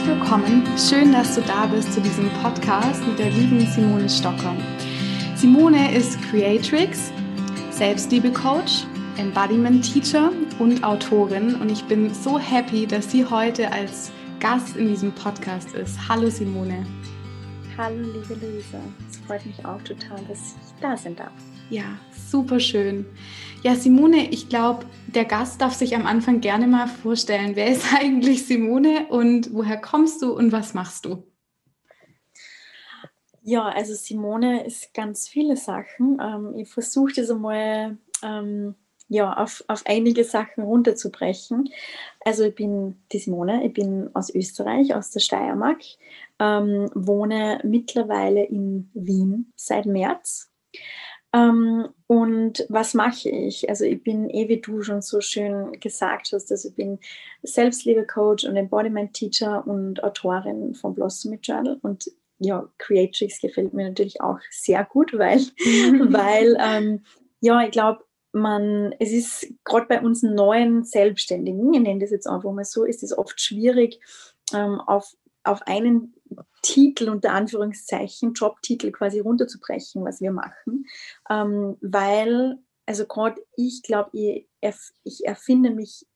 herzlich willkommen. Schön, dass du da bist zu diesem Podcast mit der lieben Simone Stocker. Simone ist Creatrix, Selbstliebe-Coach, Embodiment-Teacher und Autorin und ich bin so happy, dass sie heute als Gast in diesem Podcast ist. Hallo Simone. Hallo liebe Luisa, es freut mich auch total, dass ich da sein darf. Ja, super schön. Ja, Simone, ich glaube, der Gast darf sich am Anfang gerne mal vorstellen. Wer ist eigentlich Simone und woher kommst du und was machst du? Ja, also Simone ist ganz viele Sachen. Ähm, ich versuche das einmal ähm, ja, auf, auf einige Sachen runterzubrechen. Also ich bin die Simone, ich bin aus Österreich, aus der Steiermark, ähm, wohne mittlerweile in Wien seit März ähm, und was mache ich? Also ich bin, eh wie du schon so schön gesagt hast, also ich bin Selbstliebe-Coach und Embodiment-Teacher und Autorin von Blossom Journal und ja, Creatrix gefällt mir natürlich auch sehr gut, weil, weil ähm, ja, ich glaube, man, es ist gerade bei uns neuen Selbstständigen, ich nenne das jetzt einfach mal so, ist es oft schwierig, ähm, auf, auf einen Titel unter Anführungszeichen, Jobtitel quasi runterzubrechen, was wir machen, ähm, weil, also gerade ich glaube, ich, erf ich erfinde mich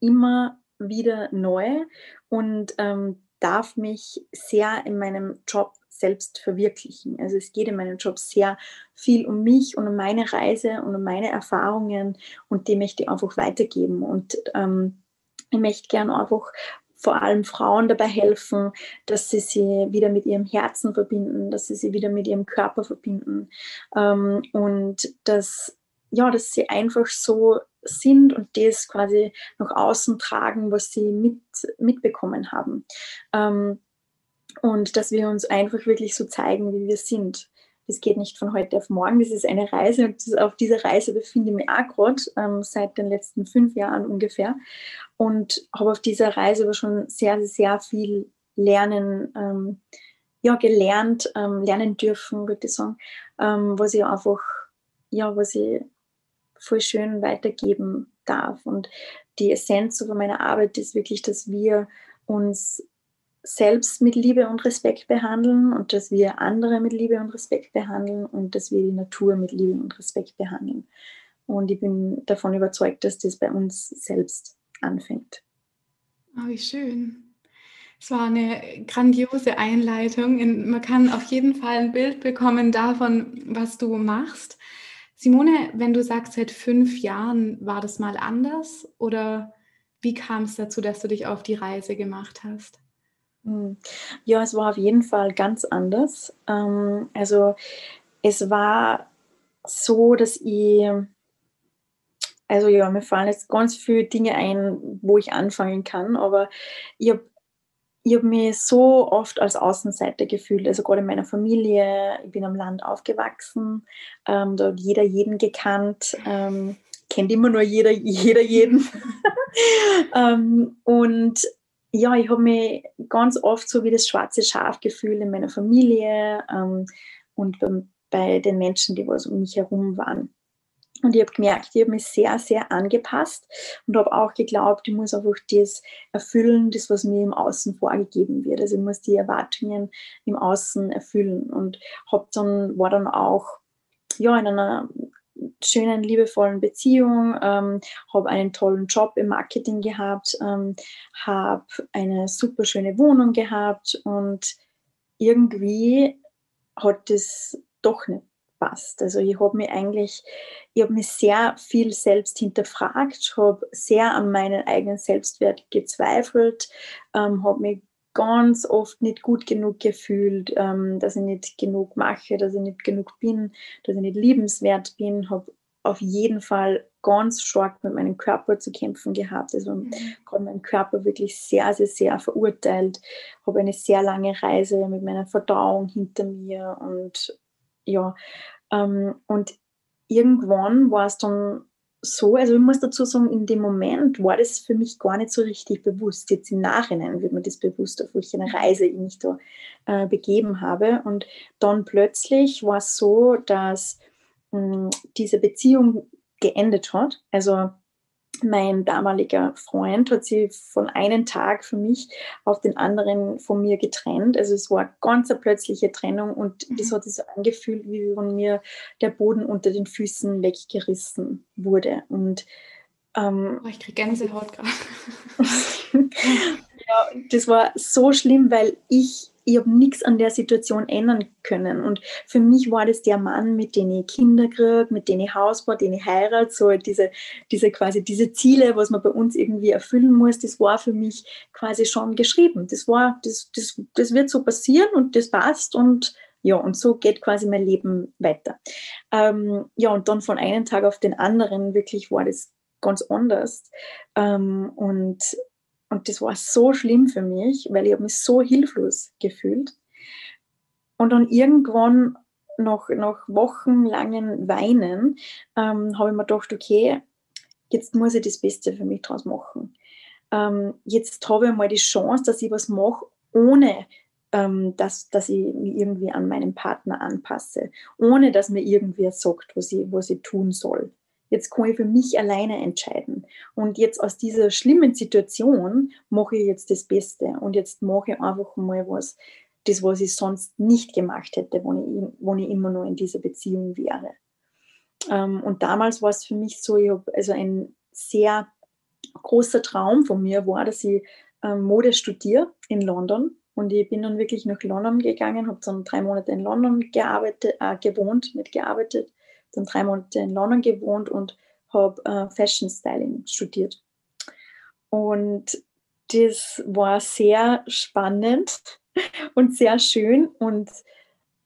immer wieder neu und ähm, darf mich sehr in meinem Job selbst verwirklichen. Also es geht in meinem Job sehr viel um mich und um meine Reise und um meine Erfahrungen und die möchte ich einfach weitergeben und ähm, ich möchte gerne einfach vor allem Frauen dabei helfen, dass sie sie wieder mit ihrem Herzen verbinden, dass sie sie wieder mit ihrem Körper verbinden ähm, und dass, ja, dass sie einfach so sind und das quasi nach außen tragen, was sie mit, mitbekommen haben. Ähm, und dass wir uns einfach wirklich so zeigen, wie wir sind das geht nicht von heute auf morgen, das ist eine Reise und auf dieser Reise befinde ich mich auch gerade ähm, seit den letzten fünf Jahren ungefähr und habe auf dieser Reise aber schon sehr, sehr viel lernen, ähm, ja, gelernt, ähm, lernen dürfen, würde ich sagen, ähm, was ich einfach, ja, was ich voll schön weitergeben darf. Und die Essenz von meiner Arbeit ist wirklich, dass wir uns selbst mit Liebe und Respekt behandeln und dass wir andere mit Liebe und Respekt behandeln und dass wir die Natur mit Liebe und Respekt behandeln. Und ich bin davon überzeugt, dass das bei uns selbst anfängt. Oh, wie schön. Es war eine grandiose Einleitung. Man kann auf jeden Fall ein Bild bekommen davon, was du machst. Simone, wenn du sagst, seit fünf Jahren war das mal anders oder wie kam es dazu, dass du dich auf die Reise gemacht hast? Hm. Ja, es war auf jeden Fall ganz anders. Ähm, also es war so, dass ich, also ja, mir fallen jetzt ganz viele Dinge ein, wo ich anfangen kann, aber ich habe ich hab mich so oft als Außenseiter gefühlt, also gerade in meiner Familie, ich bin am Land aufgewachsen, ähm, da hat jeder jeden gekannt, ähm, kennt immer nur jeder, jeder jeden. ähm, und ja, ich habe mich ganz oft so wie das schwarze Schaf gefühlt in meiner Familie ähm, und bei, bei, den Menschen, die was um mich herum waren. Und ich habe gemerkt, ich habe mich sehr, sehr angepasst und habe auch geglaubt, ich muss einfach das erfüllen, das, was mir im Außen vorgegeben wird. Also ich muss die Erwartungen im Außen erfüllen und hab dann, war dann auch ja, in einer schönen, liebevollen Beziehung, ähm, habe einen tollen Job im Marketing gehabt, ähm, habe eine super schöne Wohnung gehabt und irgendwie hat das doch nicht passt. Also ich habe mich eigentlich, ich habe mich sehr viel selbst hinterfragt, habe sehr an meinen eigenen Selbstwert gezweifelt, ähm, habe mich ganz oft nicht gut genug gefühlt, ähm, dass ich nicht genug mache, dass ich nicht genug bin, dass ich nicht liebenswert bin, habe auf jeden Fall ganz stark mit meinem Körper zu kämpfen gehabt. Also mhm. gerade meinen Körper wirklich sehr, sehr, sehr verurteilt. Habe eine sehr lange Reise mit meiner Verdauung hinter mir und ja, ähm, und irgendwann war es dann so, also ich muss dazu sagen, in dem Moment war das für mich gar nicht so richtig bewusst. Jetzt im Nachhinein wird mir das bewusst, auf welche Reise ich mich da äh, begeben habe. Und dann plötzlich war es so, dass mh, hm, diese Beziehung geendet hat. Also mein damaliger Freund hat sich von einem Tag für mich auf den anderen von mir getrennt. Also es war eine ganz eine plötzliche Trennung und mhm. das hat sich so angefühlt, wie von mir der Boden unter den Füßen weggerissen wurde. Und ähm, oh, ich kriege Gänsehaut gerade. ja, das war so schlimm, weil ich ich habe nichts an der Situation ändern können. Und für mich war das der Mann, mit dem ich Kinder kriege, mit dem ich Haus baue, den ich heirate, so diese, diese quasi diese Ziele, was man bei uns irgendwie erfüllen muss, das war für mich quasi schon geschrieben. Das war, das, das, das wird so passieren und das passt und ja, und so geht quasi mein Leben weiter. Ähm, ja, und dann von einem Tag auf den anderen wirklich war das ganz anders. Ähm, und und das war so schlimm für mich, weil ich habe mich so hilflos gefühlt. Und dann irgendwann nach, nach wochenlangen Weinen ähm, habe ich mir gedacht, okay, jetzt muss ich das Beste für mich draus machen. Ähm, jetzt habe ich mal die Chance, dass ich was mache, ohne ähm, dass, dass ich mich irgendwie an meinen Partner anpasse, ohne dass mir irgendwer sagt, was ich, was ich tun soll. Jetzt kann ich für mich alleine entscheiden. Und jetzt aus dieser schlimmen Situation mache ich jetzt das Beste. Und jetzt mache ich einfach mal was, das, was ich sonst nicht gemacht hätte, wenn ich, wenn ich immer noch in dieser Beziehung wäre. Ähm, und damals war es für mich so, ich habe also ein sehr großer Traum von mir war, dass ich ähm, Mode studiere in London. Und ich bin dann wirklich nach London gegangen, habe dann drei Monate in London gearbeitet, äh, gewohnt, mitgearbeitet dann drei Monate in London gewohnt und habe äh, Fashion Styling studiert. Und das war sehr spannend und sehr schön und,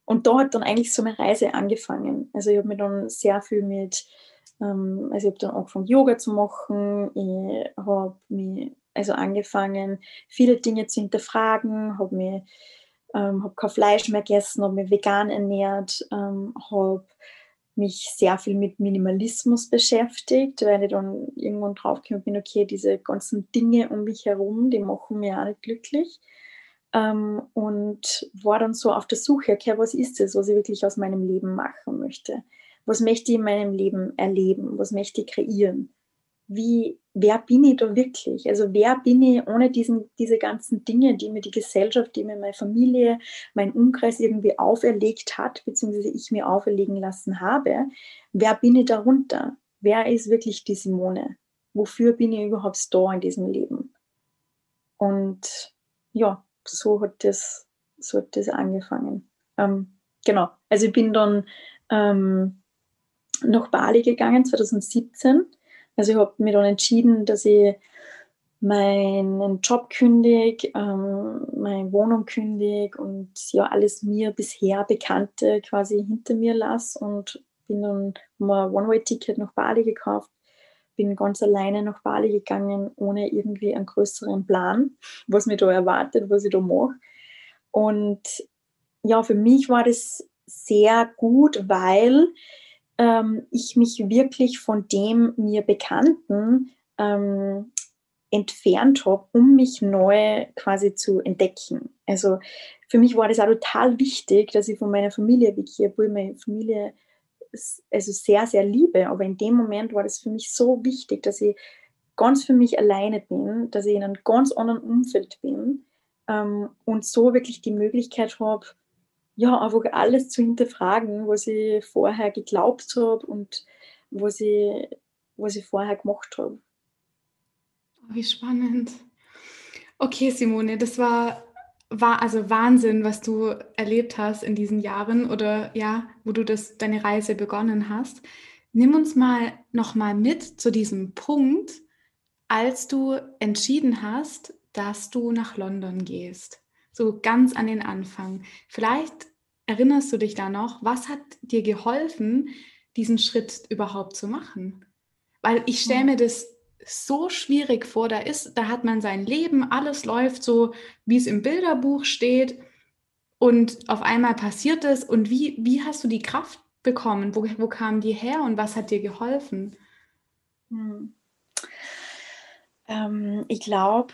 und da hat dann eigentlich so meine Reise angefangen. Also ich habe mir dann sehr viel mit, ähm, also ich habe dann angefangen Yoga zu machen, ich habe mich also angefangen viele Dinge zu hinterfragen, habe mir ähm, habe kein Fleisch mehr gegessen, habe mich vegan ernährt, ähm, habe mich sehr viel mit Minimalismus beschäftigt, weil ich dann irgendwann draufgekommen bin, okay, diese ganzen Dinge um mich herum, die machen mich auch nicht glücklich. Ähm, und war dann so auf der Suche, okay, was ist es, was ich wirklich aus meinem Leben machen möchte? Was möchte ich in meinem Leben erleben? Was möchte ich kreieren? Wie, wer bin ich da wirklich? Also wer bin ich ohne diesen, diese ganzen Dinge, die mir die Gesellschaft, die mir meine Familie, mein Umkreis irgendwie auferlegt hat, beziehungsweise ich mir auferlegen lassen habe, wer bin ich darunter? Wer ist wirklich die Simone? Wofür bin ich überhaupt da in diesem Leben? Und ja, so hat das, so hat das angefangen. Ähm, genau, also ich bin dann ähm, nach Bali gegangen 2017 also ich habe mir dann entschieden, dass ich meinen Job kündige, ähm, meine Wohnung kündige und ja alles mir bisher Bekannte quasi hinter mir lasse und bin dann mal One-Way-Ticket nach Bali gekauft, bin ganz alleine nach Bali gegangen, ohne irgendwie einen größeren Plan, was mir da erwartet, was ich da mache. Und ja, für mich war das sehr gut, weil ähm, ich mich wirklich von dem mir Bekannten ähm, entfernt habe, um mich neu quasi zu entdecken. Also für mich war das auch total wichtig, dass ich von meiner Familie weggehe, obwohl meine Familie also sehr, sehr liebe. Aber in dem Moment war das für mich so wichtig, dass ich ganz für mich alleine bin, dass ich in einem ganz anderen Umfeld bin ähm, und so wirklich die Möglichkeit habe, ja, einfach alles zu hinterfragen, was ich vorher geglaubt habe und was ich, was ich vorher gemacht habe. Oh, wie spannend. Okay, Simone, das war, war also Wahnsinn, was du erlebt hast in diesen Jahren oder ja, wo du das, deine Reise begonnen hast. Nimm uns mal nochmal mit zu diesem Punkt, als du entschieden hast, dass du nach London gehst so ganz an den Anfang. Vielleicht erinnerst du dich da noch, was hat dir geholfen, diesen Schritt überhaupt zu machen? Weil ich stelle mir das so schwierig vor, da ist, da hat man sein Leben, alles läuft so, wie es im Bilderbuch steht und auf einmal passiert es und wie, wie hast du die Kraft bekommen? Wo, wo kam die her und was hat dir geholfen? Hm. Ähm, ich glaube,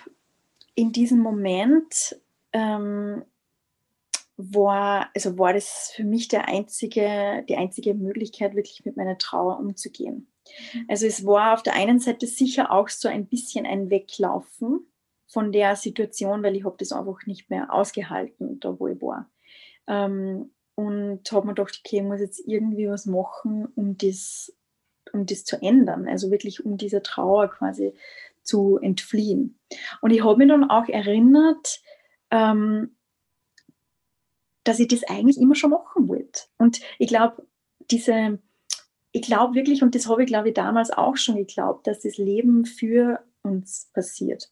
in diesem Moment ähm, war, also war das für mich der einzige, die einzige Möglichkeit, wirklich mit meiner Trauer umzugehen. Mhm. Also es war auf der einen Seite sicher auch so ein bisschen ein Weglaufen von der Situation, weil ich habe das einfach nicht mehr ausgehalten, da wo ich war. Ähm, und habe mir gedacht, okay, ich muss jetzt irgendwie was machen, um das, um das zu ändern, also wirklich um dieser Trauer quasi zu entfliehen. Und ich habe mich dann auch erinnert, ähm, dass ich das eigentlich immer schon machen wollte. Und ich glaube, diese, ich glaube wirklich, und das habe ich, glaube ich, damals auch schon geglaubt, dass das Leben für uns passiert.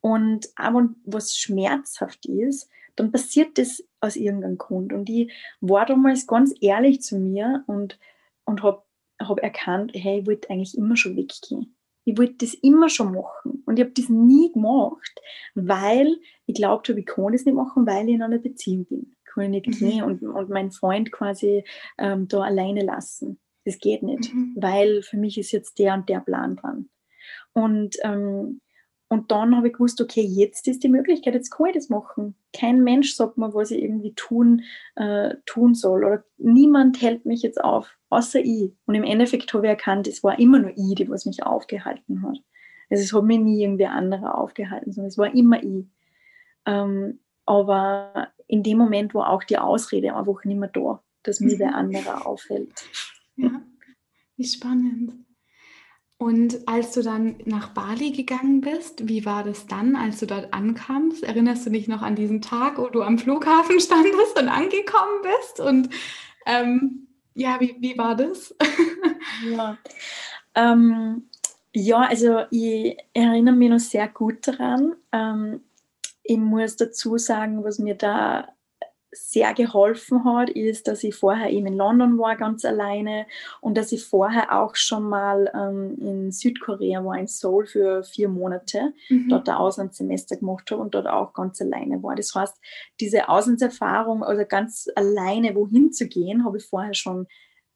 Und aber was schmerzhaft ist, dann passiert das aus irgendeinem Grund. Und ich war damals ganz ehrlich zu mir und, und habe hab erkannt, hey, ich wollte eigentlich immer schon weggehen. Ich wollte das immer schon machen. Und ich habe das nie gemacht, weil ich glaubt habe, ich kann das nicht machen, weil ich in einer Beziehung bin. Ich kann ich nicht mhm. gehen und, und meinen Freund quasi ähm, da alleine lassen. Das geht nicht, mhm. weil für mich ist jetzt der und der Plan dran. Und ähm, und dann habe ich gewusst, okay, jetzt ist die Möglichkeit, jetzt kann ich das machen. Kein Mensch sagt mir, was ich irgendwie tun, äh, tun soll. Oder niemand hält mich jetzt auf, außer ich. Und im Endeffekt habe ich erkannt, es war immer nur ich, die was mich aufgehalten hat. Also es hat mich nie irgendwer anderer aufgehalten, sondern es war immer ich. Ähm, aber in dem Moment war auch die Ausrede einfach nicht mehr da, dass mir der mhm. andere aufhält. Ja, wie spannend. Und als du dann nach Bali gegangen bist, wie war das dann, als du dort ankamst? Erinnerst du dich noch an diesen Tag, wo du am Flughafen standest und angekommen bist? Und ähm, ja, wie, wie war das? ja. Ähm, ja, also ich erinnere mich noch sehr gut daran. Ähm, ich muss dazu sagen, was mir da sehr geholfen hat, ist, dass ich vorher eben in London war, ganz alleine und dass ich vorher auch schon mal ähm, in Südkorea war, in Seoul für vier Monate, mhm. dort ein Auslandssemester gemacht habe und dort auch ganz alleine war. Das heißt, diese Auslandserfahrung, also ganz alleine wohin zu gehen, habe ich vorher schon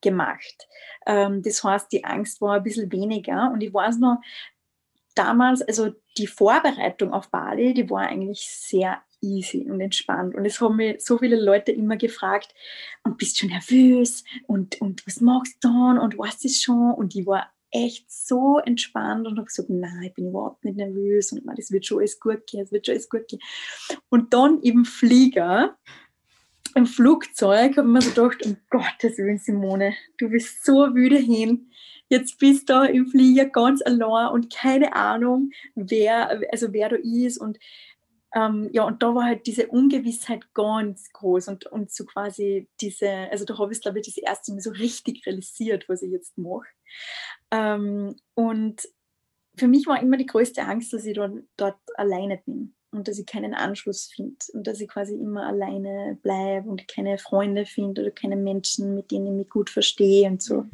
gemacht. Ähm, das heißt, die Angst war ein bisschen weniger und ich weiß noch, damals, also die Vorbereitung auf Bali, die war eigentlich sehr easy und entspannt. Und es haben mich so viele Leute immer gefragt, und bist du nervös? Und, und was machst du dann? Und weißt du schon? Und ich war echt so entspannt und habe gesagt, nein, ich bin überhaupt nicht nervös und das wird schon alles gut gehen, es wird schon alles gut gehen. Und dann im Flieger, im Flugzeug, habe ich mir so gedacht, um Gottes Willen, Simone, du bist so müde hin. Jetzt bist du im Flieger ganz allein und keine Ahnung, wer, also wer du ist und ähm, ja, und da war halt diese Ungewissheit ganz groß und, und so quasi diese, also da habe ich glaube ich das erste Mal so richtig realisiert, was ich jetzt mache. Ähm, und für mich war immer die größte Angst, dass ich dort, dort alleine bin und dass ich keinen Anschluss finde und dass ich quasi immer alleine bleibe und keine Freunde finde oder keine Menschen, mit denen ich mich gut verstehe und so. Mhm.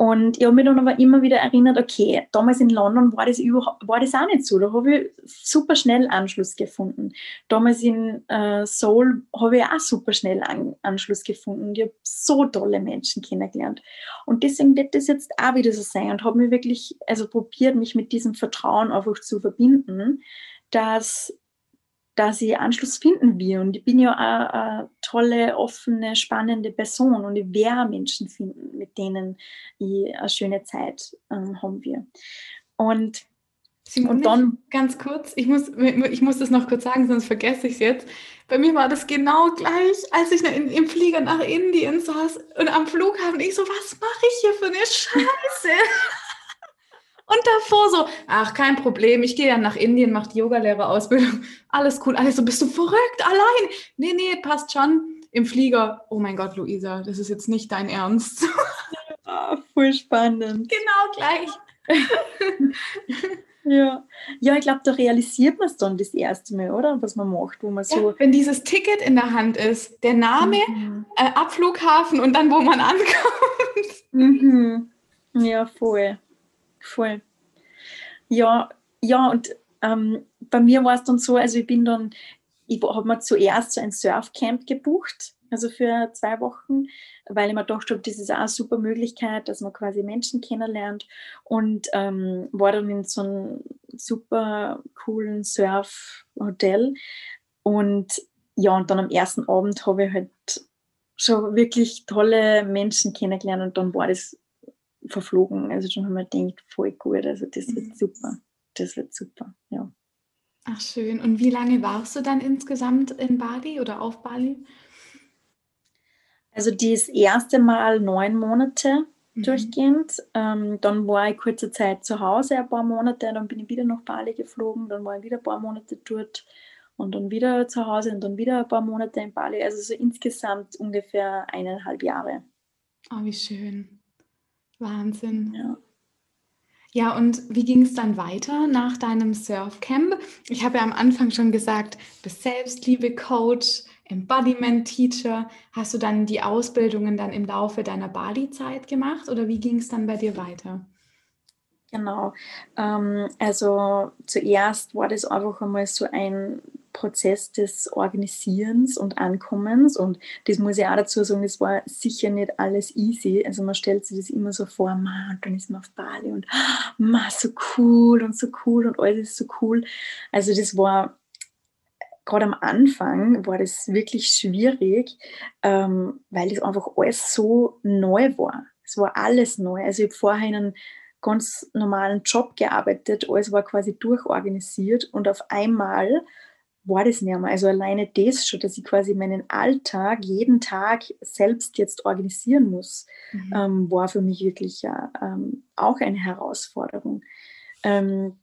Und ich habe mich dann aber immer wieder erinnert, okay, damals in London war das, war das auch nicht so. Da habe ich super schnell Anschluss gefunden. Damals in äh, Seoul habe ich auch super schnell An Anschluss gefunden. Ich habe so tolle Menschen kennengelernt. Und deswegen wird das jetzt auch wieder so sein und habe mir wirklich, also probiert, mich mit diesem Vertrauen einfach zu verbinden, dass dass ich Anschluss finden will. Und ich bin ja auch eine tolle, offene, spannende Person und ich werde Menschen finden, mit denen ich eine schöne Zeit ähm, haben will. Und, Simone, und dann. Ganz kurz, ich muss, ich muss das noch kurz sagen, sonst vergesse ich es jetzt. Bei mir war das genau gleich, als ich in, im Flieger nach Indien saß und am Flughafen, ich so, was mache ich hier für eine Scheiße? Und davor so, ach, kein Problem, ich gehe ja nach Indien, mache die Yogalehrerausbildung. Alles cool. Alles so, bist du verrückt, allein? Nee, nee, passt schon. Im Flieger, oh mein Gott, Luisa, das ist jetzt nicht dein Ernst. Ja, voll spannend. Genau gleich. ja. ja, ich glaube, da realisiert man es dann das erste Mal, oder? Was man macht, wo man so. Ja, wenn dieses Ticket in der Hand ist, der Name, mhm. äh, Abflughafen und dann, wo man ankommt. Mhm. Ja, voll voll. Ja, ja, und ähm, bei mir war es dann so, also ich bin dann, ich habe mir zuerst so ein Surfcamp gebucht, also für zwei Wochen, weil ich mir gedacht habe, das ist auch eine super Möglichkeit, dass man quasi Menschen kennenlernt und ähm, war dann in so einem super coolen Surfhotel und ja, und dann am ersten Abend habe ich halt schon wirklich tolle Menschen kennengelernt und dann war das verflogen. Also schon haben wir gedacht, voll gut, also das wird mhm. super. Das wird super, ja. Ach schön. Und wie lange warst du dann insgesamt in Bali oder auf Bali? Also das erste Mal neun Monate mhm. durchgehend. Ähm, dann war ich kurze Zeit zu Hause, ein paar Monate, dann bin ich wieder nach Bali geflogen, dann war ich wieder ein paar Monate dort und dann wieder zu Hause und dann wieder ein paar Monate in Bali. Also so insgesamt ungefähr eineinhalb Jahre. Oh, wie schön. Wahnsinn. Ja. Ja, und wie ging es dann weiter nach deinem Surfcamp? Ich habe ja am Anfang schon gesagt, du bist Selbstliebe-Coach, Embodiment-Teacher. Hast du dann die Ausbildungen dann im Laufe deiner Bali-Zeit gemacht oder wie ging es dann bei dir weiter? Genau. Ähm, also zuerst war das einfach einmal so ein Prozess des Organisierens und Ankommens. Und das muss ich auch dazu sagen, es war sicher nicht alles easy. Also man stellt sich das immer so vor, man, dann ist man auf Bali und man, so cool und so cool und alles ist so cool. Also das war gerade am Anfang war das wirklich schwierig, ähm, weil das einfach alles so neu war. Es war alles neu. Also ich habe vorher in einem ganz normalen Job gearbeitet, alles war quasi durchorganisiert und auf einmal war das nicht mehr. Also alleine das schon, dass ich quasi meinen Alltag jeden Tag selbst jetzt organisieren muss, mhm. ähm, war für mich wirklich ja, ähm, auch eine Herausforderung. Ähm,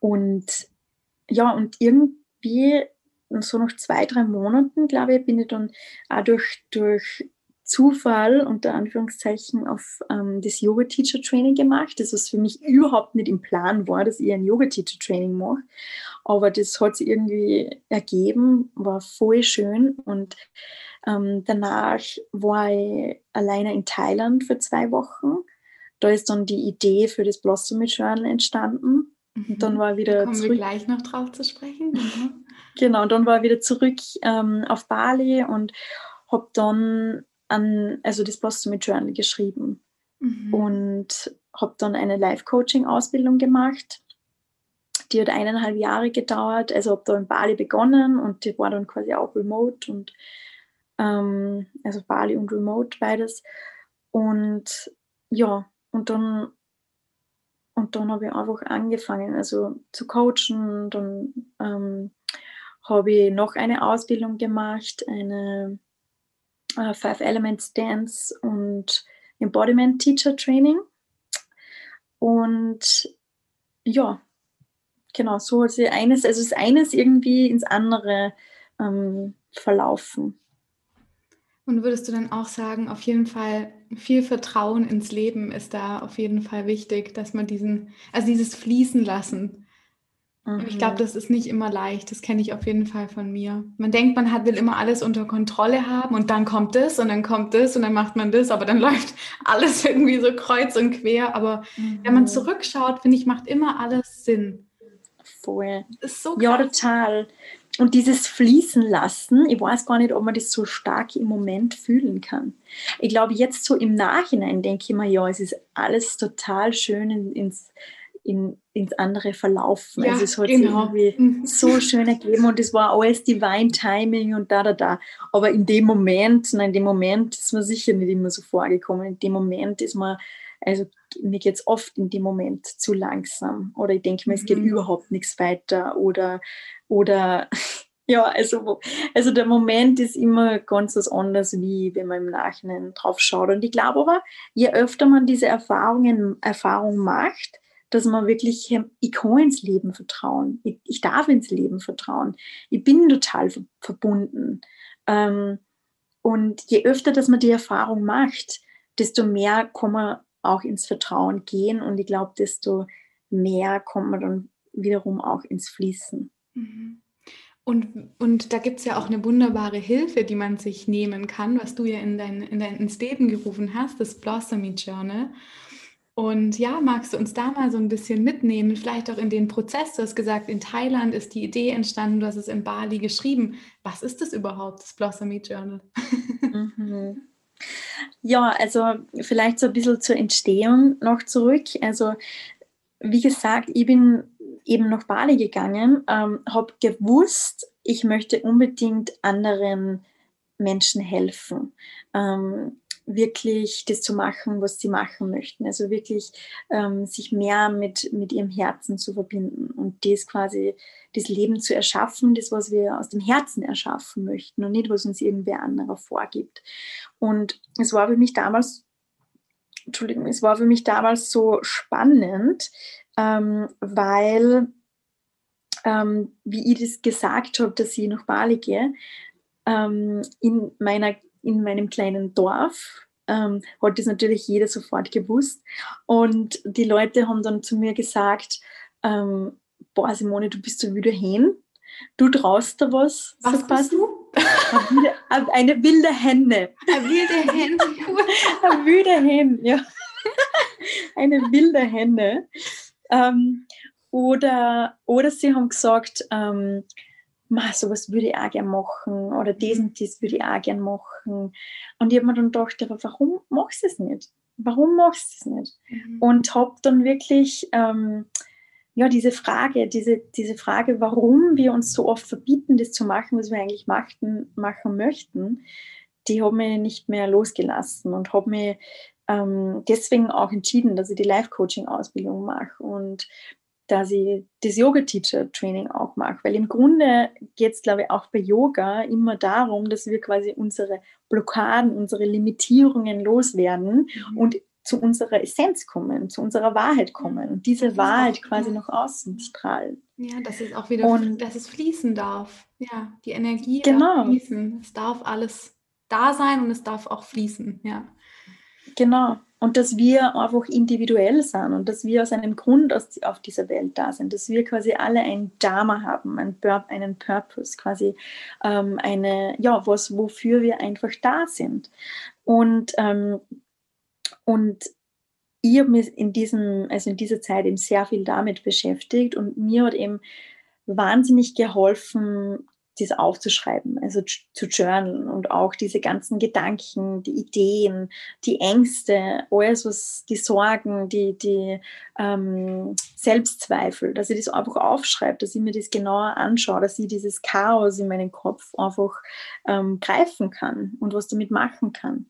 und ja, und irgendwie so nach zwei, drei Monaten, glaube ich, bin ich dann auch durch, durch Zufall unter Anführungszeichen auf ähm, das Yoga Teacher Training gemacht, das was für mich überhaupt nicht im Plan war, dass ich ein Yoga Teacher Training mache. Aber das hat sich irgendwie ergeben, war voll schön. Und ähm, danach war ich alleine in Thailand für zwei Wochen. Da ist dann die Idee für das Blossom Journal entstanden. Und dann mhm. war wieder da kommen zurück. wir gleich noch drauf zu sprechen. Genau, genau und dann war ich wieder zurück ähm, auf Bali und habe dann an, also das Blossom Journal geschrieben mhm. und habe dann eine Life-Coaching-Ausbildung gemacht. Die hat eineinhalb Jahre gedauert. Also habe da in Bali begonnen und die war dann quasi auch remote und ähm, also Bali und remote beides. Und ja, und dann und dann habe ich einfach angefangen, also zu coachen. Dann ähm, habe ich noch eine Ausbildung gemacht, eine äh, Five Elements Dance und Embodiment Teacher Training. Und ja, genau, so hat sich eines, also ist eines irgendwie ins andere ähm, verlaufen. Und würdest du dann auch sagen, auf jeden Fall viel Vertrauen ins Leben ist da auf jeden Fall wichtig, dass man diesen, also dieses Fließen lassen, Mhm. Ich glaube, das ist nicht immer leicht. Das kenne ich auf jeden Fall von mir. Man denkt, man hat, will immer alles unter Kontrolle haben und dann kommt das und dann kommt das und dann macht man das, aber dann läuft alles irgendwie so kreuz und quer. Aber mhm. wenn man mhm. zurückschaut, finde ich, macht immer alles Sinn. Voll. So ja, total. Und dieses Fließen lassen, ich weiß gar nicht, ob man das so stark im Moment fühlen kann. Ich glaube, jetzt so im Nachhinein denke ich mir, ja, es ist alles total schön ins, in, ins andere verlaufen. Ja, also es hat genau. sich irgendwie mhm. so schön ergeben und es war alles Divine Timing und da, da, da. Aber in dem Moment, nein, in dem Moment ist mir sicher nicht immer so vorgekommen. In dem Moment ist man, also mir geht es oft in dem Moment zu langsam oder ich denke mir, es geht mhm. überhaupt nichts weiter oder, oder ja, also, also der Moment ist immer ganz was anderes, wie wenn man im Nachhinein drauf schaut. Und ich glaube aber, je öfter man diese Erfahrungen, Erfahrung macht, dass man wirklich, ich kann ins Leben vertrauen, ich, ich darf ins Leben vertrauen, ich bin total verbunden. Ähm, und je öfter, dass man die Erfahrung macht, desto mehr kann man auch ins Vertrauen gehen und ich glaube, desto mehr kommt man dann wiederum auch ins Fließen. Mhm. Und, und da gibt es ja auch eine wunderbare Hilfe, die man sich nehmen kann, was du ja in dein, in dein, ins Leben gerufen hast, das Blossomy Journal. Und ja, magst du uns da mal so ein bisschen mitnehmen, vielleicht auch in den Prozess? Du hast gesagt, in Thailand ist die Idee entstanden, du hast es in Bali geschrieben. Was ist das überhaupt, das Blossomy Journal? Mhm. Ja, also vielleicht so ein bisschen zur Entstehung noch zurück. Also wie gesagt, ich bin eben nach Bali gegangen, ähm, habe gewusst, ich möchte unbedingt anderen Menschen helfen. Ähm, wirklich das zu machen, was sie machen möchten. Also wirklich ähm, sich mehr mit, mit ihrem Herzen zu verbinden und das quasi, das Leben zu erschaffen, das, was wir aus dem Herzen erschaffen möchten und nicht, was uns irgendwer anderer vorgibt. Und es war für mich damals, Entschuldigung, es war für mich damals so spannend, ähm, weil, ähm, wie ich das gesagt habe, dass ich nach Bali gehe, ähm, in meiner in meinem kleinen Dorf ähm, hat das natürlich jeder sofort gewusst. Und die Leute haben dann zu mir gesagt, ähm, boah Simone, du bist so wieder hin. Du traust da was. Was bist du? Eine wilde Henne. Eine wilde Henne. Eine wilde Henne, ja. Eine wilde Henne. Ähm, oder, oder sie haben gesagt, ähm, sowas würde ich auch gerne machen oder das und das würde ich auch gerne machen. Und ich habe mir dann gedacht, aber warum machst du es nicht? Warum machst du es nicht? Mhm. Und habe dann wirklich ähm, ja, diese Frage, diese, diese Frage, warum wir uns so oft verbieten, das zu machen, was wir eigentlich machten, machen möchten, die habe mich nicht mehr losgelassen und habe mich ähm, deswegen auch entschieden, dass ich die Life-Coaching-Ausbildung mache und dass ich das Yoga-Teacher-Training auch mache. Weil im Grunde geht es, glaube ich, auch bei Yoga immer darum, dass wir quasi unsere Blockaden, unsere Limitierungen loswerden mhm. und zu unserer Essenz kommen, zu unserer Wahrheit kommen und diese Wahrheit quasi nach außen strahlen. Ja, dass es auch wieder, und, dass es fließen darf. Ja, die Energie genau. darf fließen. Es darf alles da sein und es darf auch fließen. Ja. Genau. Und dass wir einfach individuell sind und dass wir aus einem Grund aus, auf dieser Welt da sind, dass wir quasi alle ein Dharma haben, ein einen Purpose, quasi ähm, eine, ja, was, wofür wir einfach da sind. Und, ähm, und ich habe mich in diesem, also in dieser Zeit eben sehr viel damit beschäftigt und mir hat eben wahnsinnig geholfen, das aufzuschreiben, also zu journalen und auch diese ganzen Gedanken, die Ideen, die Ängste, alles was, die Sorgen, die, die ähm, Selbstzweifel, dass ich das einfach aufschreibe, dass ich mir das genauer anschaue, dass ich dieses Chaos in meinem Kopf einfach ähm, greifen kann und was damit machen kann.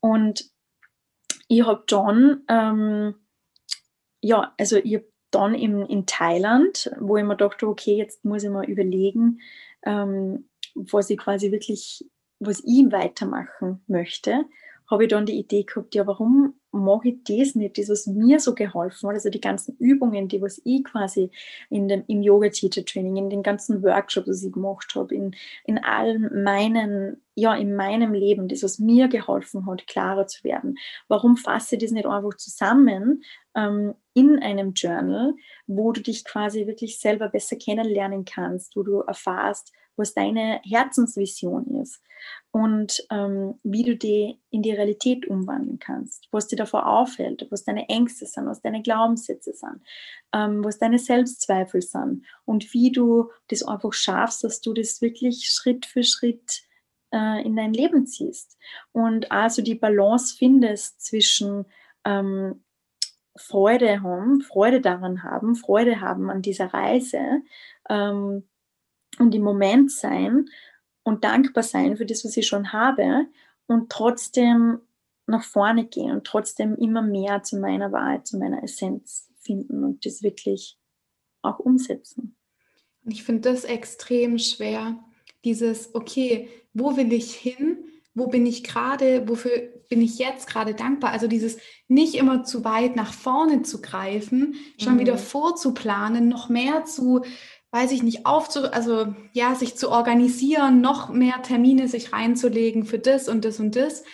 Und ich habe dann, ähm, ja, also ich habe dann in, in Thailand, wo ich mir dachte, okay, jetzt muss ich mal überlegen, ähm, was ich quasi wirklich, was ich weitermachen möchte, habe ich dann die Idee gehabt, ja, warum mache ich das nicht, das, was mir so geholfen hat, also die ganzen Übungen, die was ich quasi in dem, im Yoga-Teacher-Training, in den ganzen Workshops, die ich gemacht habe, in, in allen meinen, ja, in meinem Leben, das, was mir geholfen hat, klarer zu werden. Warum fasse ich das nicht einfach zusammen ähm, in einem Journal, wo du dich quasi wirklich selber besser kennenlernen kannst, wo du erfahrst, was deine Herzensvision ist und ähm, wie du die in die Realität umwandeln kannst, was dir davor auffällt, was deine Ängste sind, was deine Glaubenssätze sind, ähm, was deine Selbstzweifel sind und wie du das einfach schaffst, dass du das wirklich Schritt für Schritt äh, in dein Leben ziehst und also die Balance findest zwischen ähm, Freude haben, Freude daran haben, Freude haben an dieser Reise ähm, und im Moment sein und dankbar sein für das, was ich schon habe und trotzdem nach vorne gehen und trotzdem immer mehr zu meiner Wahrheit, zu meiner Essenz finden und das wirklich auch umsetzen. Ich finde das extrem schwer, dieses, okay, wo will ich hin? Wo bin ich gerade? Wofür bin ich jetzt gerade dankbar? Also dieses nicht immer zu weit nach vorne zu greifen, schon mhm. wieder vorzuplanen, noch mehr zu weiß ich nicht, aufzu, also ja, sich zu organisieren, noch mehr Termine sich reinzulegen für das und das und das.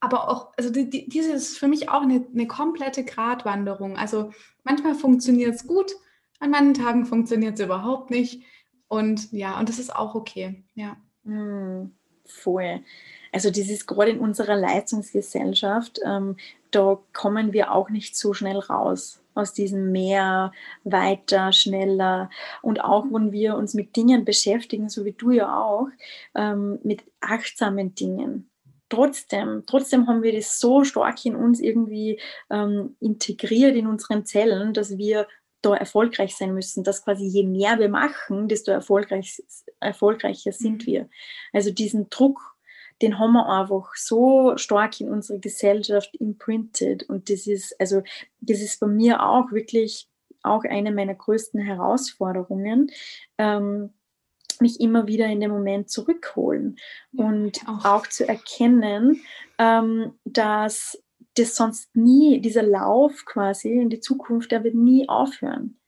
Aber auch, also die, die, diese ist für mich auch eine, eine komplette Gratwanderung. Also manchmal funktioniert es gut, an manchen Tagen funktioniert es überhaupt nicht. Und ja, und das ist auch okay, ja. Mm, voll. Also das ist gerade in unserer Leistungsgesellschaft, ähm, da kommen wir auch nicht so schnell raus aus diesem mehr, weiter, schneller. Und auch wenn wir uns mit Dingen beschäftigen, so wie du ja auch, ähm, mit achtsamen Dingen. Trotzdem, trotzdem haben wir das so stark in uns irgendwie ähm, integriert in unseren Zellen, dass wir da erfolgreich sein müssen, dass quasi je mehr wir machen, desto erfolgreich, erfolgreicher sind mhm. wir. Also diesen Druck den haben wir einfach so stark in unserer Gesellschaft imprinted. Und das ist, also, das ist bei mir auch wirklich auch eine meiner größten Herausforderungen, ähm, mich immer wieder in den Moment zurückholen und auch. auch zu erkennen, ähm, dass das sonst nie, dieser Lauf quasi in die Zukunft, der wird nie aufhören.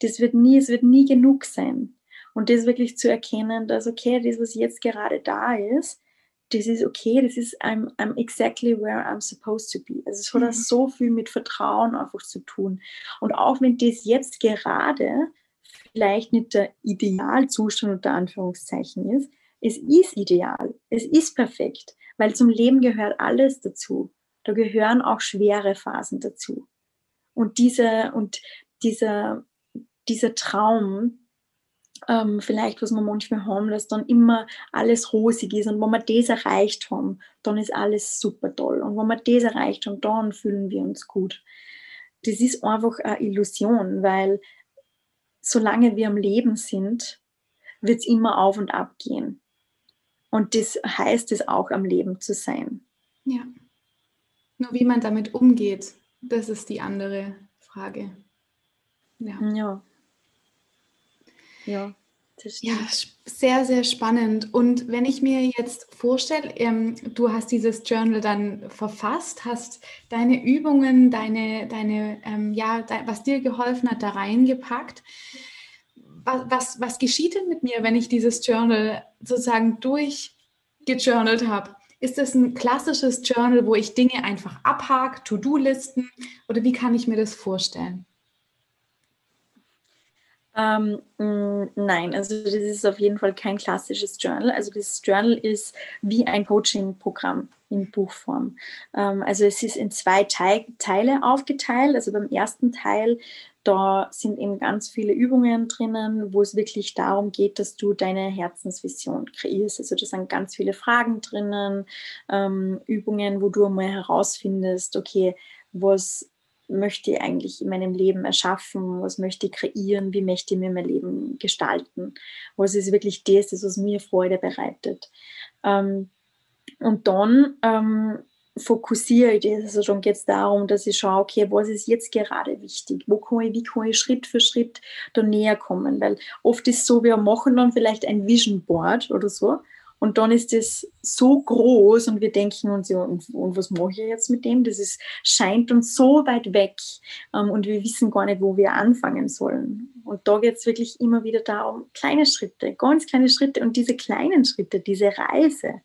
Das wird nie, es wird nie genug sein. Und das wirklich zu erkennen, dass okay, das, was jetzt gerade da ist, das ist okay, das ist I'm, I'm exactly where I'm supposed to be. Also es hat mhm. so viel mit Vertrauen einfach zu tun. Und auch wenn das jetzt gerade vielleicht nicht der Idealzustand unter Anführungszeichen ist, es ist ideal, es ist perfekt, weil zum Leben gehört alles dazu. Da gehören auch schwere Phasen dazu. Und diese und dieser, dieser Traum, ähm, vielleicht, was man manchmal haben, dass dann immer alles rosig ist und wenn wir das erreicht haben, dann ist alles super toll. Und wenn wir das erreicht haben, dann fühlen wir uns gut. Das ist einfach eine Illusion, weil solange wir am Leben sind, wird es immer auf und ab gehen. Und das heißt es auch, am Leben zu sein. Ja. Nur wie man damit umgeht, das ist die andere Frage. Ja. ja. Ja, ja, sehr, sehr spannend. Und wenn ich mir jetzt vorstelle, ähm, du hast dieses Journal dann verfasst, hast deine Übungen, deine, deine ähm, ja, de, was dir geholfen hat, da reingepackt. Was, was, was geschieht denn mit mir, wenn ich dieses Journal sozusagen durchgejournalt habe? Ist das ein klassisches Journal, wo ich Dinge einfach abhake, To-Do-Listen oder wie kann ich mir das vorstellen? Ähm, mm, nein, also das ist auf jeden Fall kein klassisches Journal. Also das Journal ist wie ein Coaching-Programm in Buchform. Ähm, also es ist in zwei Teil Teile aufgeteilt. Also beim ersten Teil, da sind eben ganz viele Übungen drinnen, wo es wirklich darum geht, dass du deine Herzensvision kreierst. Also da sind ganz viele Fragen drinnen, ähm, Übungen, wo du einmal herausfindest, okay, was möchte ich eigentlich in meinem Leben erschaffen, was möchte ich kreieren, wie möchte ich mir mein Leben gestalten, was ist wirklich das, was mir Freude bereitet. Ähm, und dann ähm, fokussiere ich das. Also dann geht es darum, dass ich schaue, okay, was ist jetzt gerade wichtig? Wo kann ich, wie kann ich Schritt für Schritt da näher kommen? Weil oft ist es so, wir machen dann vielleicht ein Vision Board oder so und dann ist es so groß und wir denken uns, ja, und, und, was mache ich jetzt mit dem? Das ist, scheint uns so weit weg ähm, und wir wissen gar nicht, wo wir anfangen sollen. Und da geht es wirklich immer wieder darum, kleine Schritte, ganz kleine Schritte und diese kleinen Schritte, diese Reise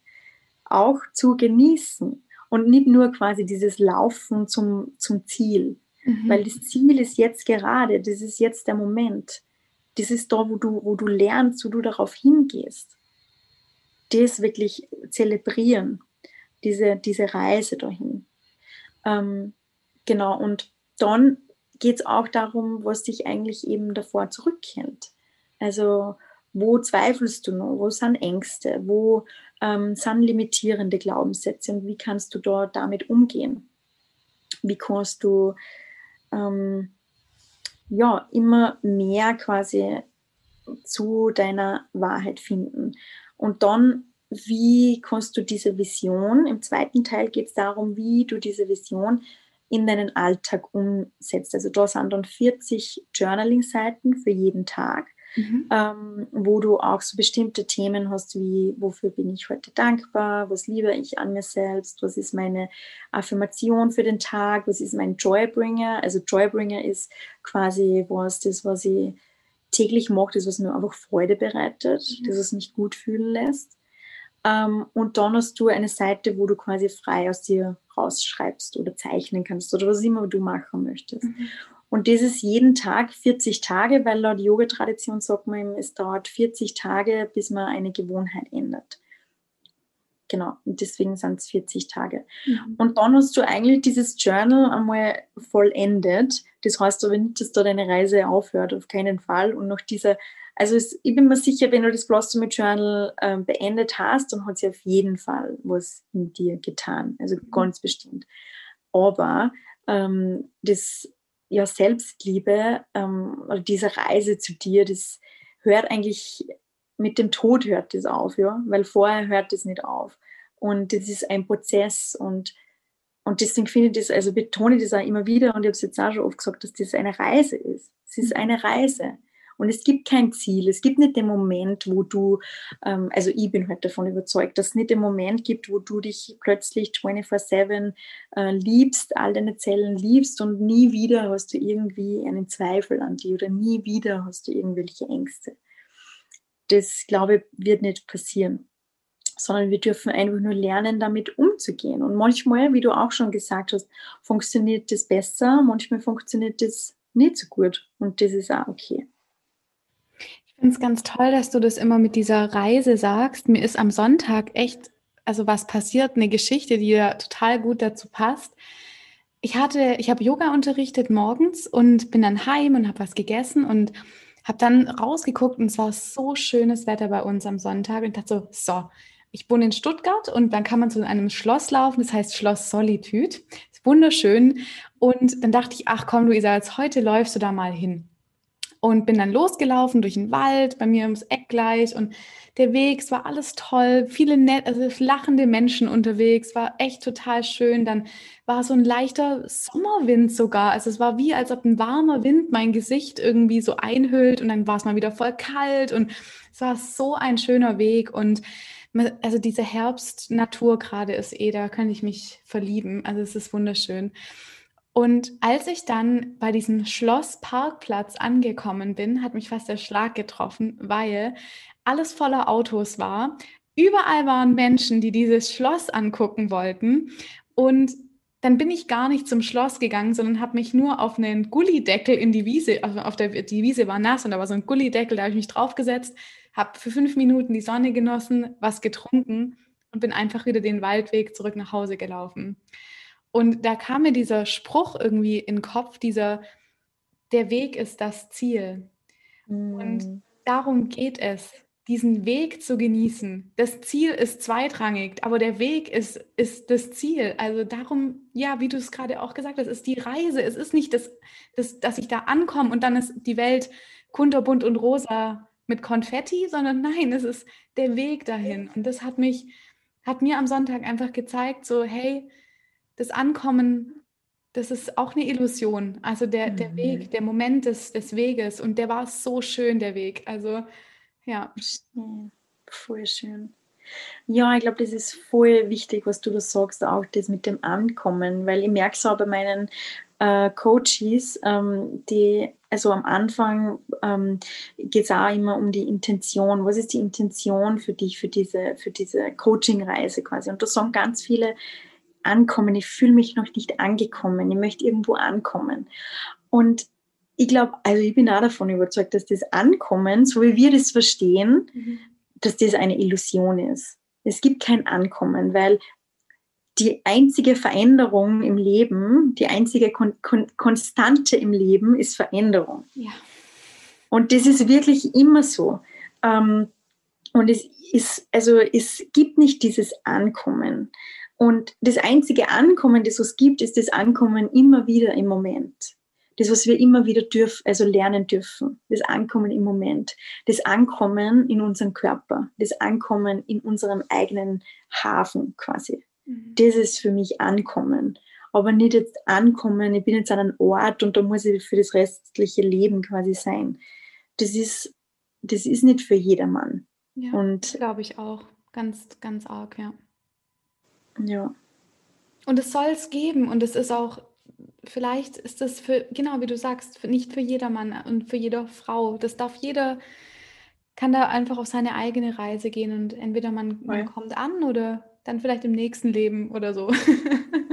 auch zu genießen und nicht nur quasi dieses Laufen zum, zum Ziel. Mhm. Weil das Ziel ist jetzt gerade, das ist jetzt der Moment. Das ist da, wo du, wo du lernst, wo du darauf hingehst das wirklich zelebrieren, diese, diese Reise dahin. Ähm, genau, und dann geht es auch darum, was dich eigentlich eben davor zurückhält. Also wo zweifelst du noch? Wo sind Ängste? Wo ähm, sind limitierende Glaubenssätze? Und wie kannst du da damit umgehen? Wie kannst du ähm, ja immer mehr quasi zu deiner Wahrheit finden? Und dann, wie kannst du diese Vision, im zweiten Teil geht es darum, wie du diese Vision in deinen Alltag umsetzt. Also da sind dann 40 Journaling-Seiten für jeden Tag, mhm. ähm, wo du auch so bestimmte Themen hast, wie wofür bin ich heute dankbar, was liebe ich an mir selbst, was ist meine Affirmation für den Tag, was ist mein Joybringer. Also Joybringer ist quasi was das, was ich täglich mache, das, was mir einfach Freude bereitet, mhm. das, was mich gut fühlen lässt. Ähm, und dann hast du eine Seite, wo du quasi frei aus dir rausschreibst oder zeichnen kannst oder was immer du machen möchtest. Mhm. Und das ist jeden Tag 40 Tage, weil laut Yoga-Tradition sagt man, es dauert 40 Tage, bis man eine Gewohnheit ändert. Genau, und deswegen sind es 40 Tage. Mhm. Und dann hast du eigentlich dieses Journal einmal vollendet. Das heißt aber nicht, dass da deine Reise aufhört, auf keinen Fall. Und nach dieser, also es, ich bin mir sicher, wenn du das Blossom Journal äh, beendet hast, dann hat sie auf jeden Fall was in dir getan. Also mhm. ganz bestimmt. Aber ähm, das ja, Selbstliebe ähm, oder diese Reise zu dir, das hört eigentlich mit dem Tod hört das auf, ja, weil vorher hört das nicht auf. Und das ist ein Prozess und, und deswegen finde ich das, also betone ich das auch immer wieder und ich habe es jetzt auch schon oft gesagt, dass das eine Reise ist. Es ist mhm. eine Reise. Und es gibt kein Ziel. Es gibt nicht den Moment, wo du, ähm, also ich bin halt davon überzeugt, dass es nicht den Moment gibt, wo du dich plötzlich 24-7 äh, liebst, all deine Zellen liebst und nie wieder hast du irgendwie einen Zweifel an dir oder nie wieder hast du irgendwelche Ängste. Das, glaube ich, wird nicht passieren sondern wir dürfen einfach nur lernen, damit umzugehen. Und manchmal, wie du auch schon gesagt hast, funktioniert das besser, manchmal funktioniert das nicht so gut. Und das ist auch okay. Ich finde es ganz toll, dass du das immer mit dieser Reise sagst. Mir ist am Sonntag echt, also was passiert, eine Geschichte, die ja total gut dazu passt. Ich hatte, ich habe Yoga unterrichtet morgens und bin dann heim und habe was gegessen und habe dann rausgeguckt und es war so schönes Wetter bei uns am Sonntag und dachte so, so, ich wohne in Stuttgart und dann kann man zu einem Schloss laufen, das heißt Schloss Solitude. Ist wunderschön. Und dann dachte ich, ach komm, Luisa, jetzt heute läufst du da mal hin. Und bin dann losgelaufen durch den Wald, bei mir ums Eck gleich. Und der Weg, es war alles toll, viele nett, also lachende Menschen unterwegs, war echt total schön. Dann war so ein leichter Sommerwind sogar. Also es war wie, als ob ein warmer Wind mein Gesicht irgendwie so einhüllt und dann war es mal wieder voll kalt und es war so ein schöner Weg und also diese Herbstnatur gerade ist eh, da kann ich mich verlieben. Also es ist wunderschön. Und als ich dann bei diesem Schlossparkplatz angekommen bin, hat mich fast der Schlag getroffen, weil alles voller Autos war. Überall waren Menschen, die dieses Schloss angucken wollten. Und dann bin ich gar nicht zum Schloss gegangen, sondern habe mich nur auf einen Gullideckel in die Wiese, also auf der die Wiese war nass und da war so ein Gullideckel, da habe ich mich draufgesetzt, habe für fünf Minuten die Sonne genossen, was getrunken und bin einfach wieder den Waldweg zurück nach Hause gelaufen. Und da kam mir dieser Spruch irgendwie in den Kopf, dieser, der Weg ist das Ziel. Mm. Und darum geht es, diesen Weg zu genießen. Das Ziel ist zweitrangig, aber der Weg ist, ist das Ziel. Also darum, ja, wie du es gerade auch gesagt hast, ist die Reise. Es ist nicht, das, das, dass ich da ankomme und dann ist die Welt kunterbunt und rosa mit Konfetti, sondern nein, es ist der Weg dahin. Und das hat mich, hat mir am Sonntag einfach gezeigt, so, hey, das Ankommen, das ist auch eine Illusion. Also der, der mhm. Weg, der Moment des, des Weges. Und der war so schön, der Weg. Also, ja. Voll schön. Ja, ich glaube, das ist voll wichtig, was du da sagst, auch das mit dem Ankommen, weil ich merke es auch bei meinen äh, Coaches, ähm, die also am Anfang ähm, geht es auch immer um die Intention. Was ist die Intention für dich, für diese, für diese Coaching-Reise quasi? Und da sagen ganz viele, ankommen, ich fühle mich noch nicht angekommen, ich möchte irgendwo ankommen. Und ich glaube, also ich bin auch davon überzeugt, dass das Ankommen, so wie wir das verstehen, mhm. dass das eine Illusion ist. Es gibt kein Ankommen, weil die einzige Veränderung im Leben, die einzige Kon Kon Konstante im Leben ist Veränderung. Ja. Und das ist wirklich immer so. Ähm, und es ist, also es gibt nicht dieses Ankommen. Und das einzige Ankommen, das es gibt, ist das Ankommen immer wieder im Moment. Das, was wir immer wieder dürfen, also lernen dürfen. Das Ankommen im Moment. Das Ankommen in unserem Körper. Das Ankommen in unserem eigenen Hafen quasi. Mhm. Das ist für mich Ankommen. Aber nicht jetzt ankommen, ich bin jetzt an einem Ort und da muss ich für das restliche Leben quasi sein. Das ist, das ist nicht für jedermann. Ja, und glaube ich auch. Ganz, ganz arg, ja. Ja. Und es soll es geben und es ist auch, vielleicht ist das für, genau wie du sagst, nicht für jedermann und für jede Frau. Das darf jeder, kann da einfach auf seine eigene Reise gehen und entweder man, man kommt an oder dann vielleicht im nächsten Leben oder so.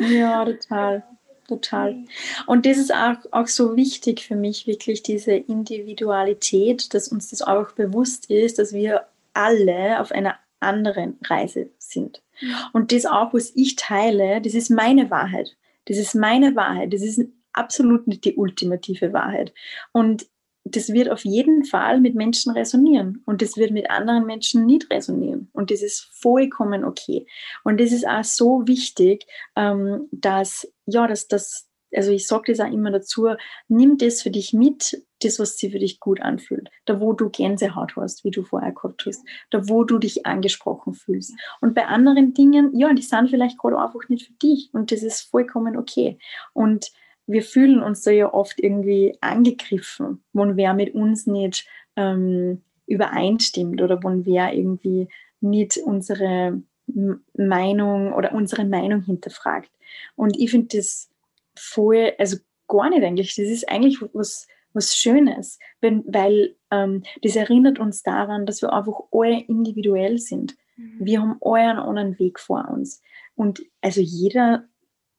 Ja, total. Total. Und das ist auch, auch so wichtig für mich, wirklich diese Individualität, dass uns das auch bewusst ist, dass wir alle auf einer anderen Reise sind. Und das auch, was ich teile, das ist meine Wahrheit. Das ist meine Wahrheit. Das ist absolut nicht die ultimative Wahrheit. Und das wird auf jeden Fall mit Menschen resonieren und das wird mit anderen Menschen nicht resonieren. Und das ist vollkommen okay. Und das ist auch so wichtig, ähm, dass, ja, dass das, also ich sage das auch immer dazu, nimm das für dich mit, das, was sich für dich gut anfühlt. Da, wo du Gänsehaut hast, wie du vorher gehabt hast. Da, wo du dich angesprochen fühlst. Und bei anderen Dingen, ja, die sind vielleicht gerade einfach nicht für dich. Und das ist vollkommen okay. Und wir fühlen uns da ja oft irgendwie angegriffen, wenn wer mit uns nicht ähm, übereinstimmt oder wenn wer irgendwie nicht unsere Meinung oder unsere Meinung hinterfragt. Und ich finde das voll, also gar nicht eigentlich. Das ist eigentlich was, was Schönes, wenn, weil ähm, das erinnert uns daran, dass wir einfach alle individuell sind. Mhm. Wir haben alle einen anderen Weg vor uns. Und also jeder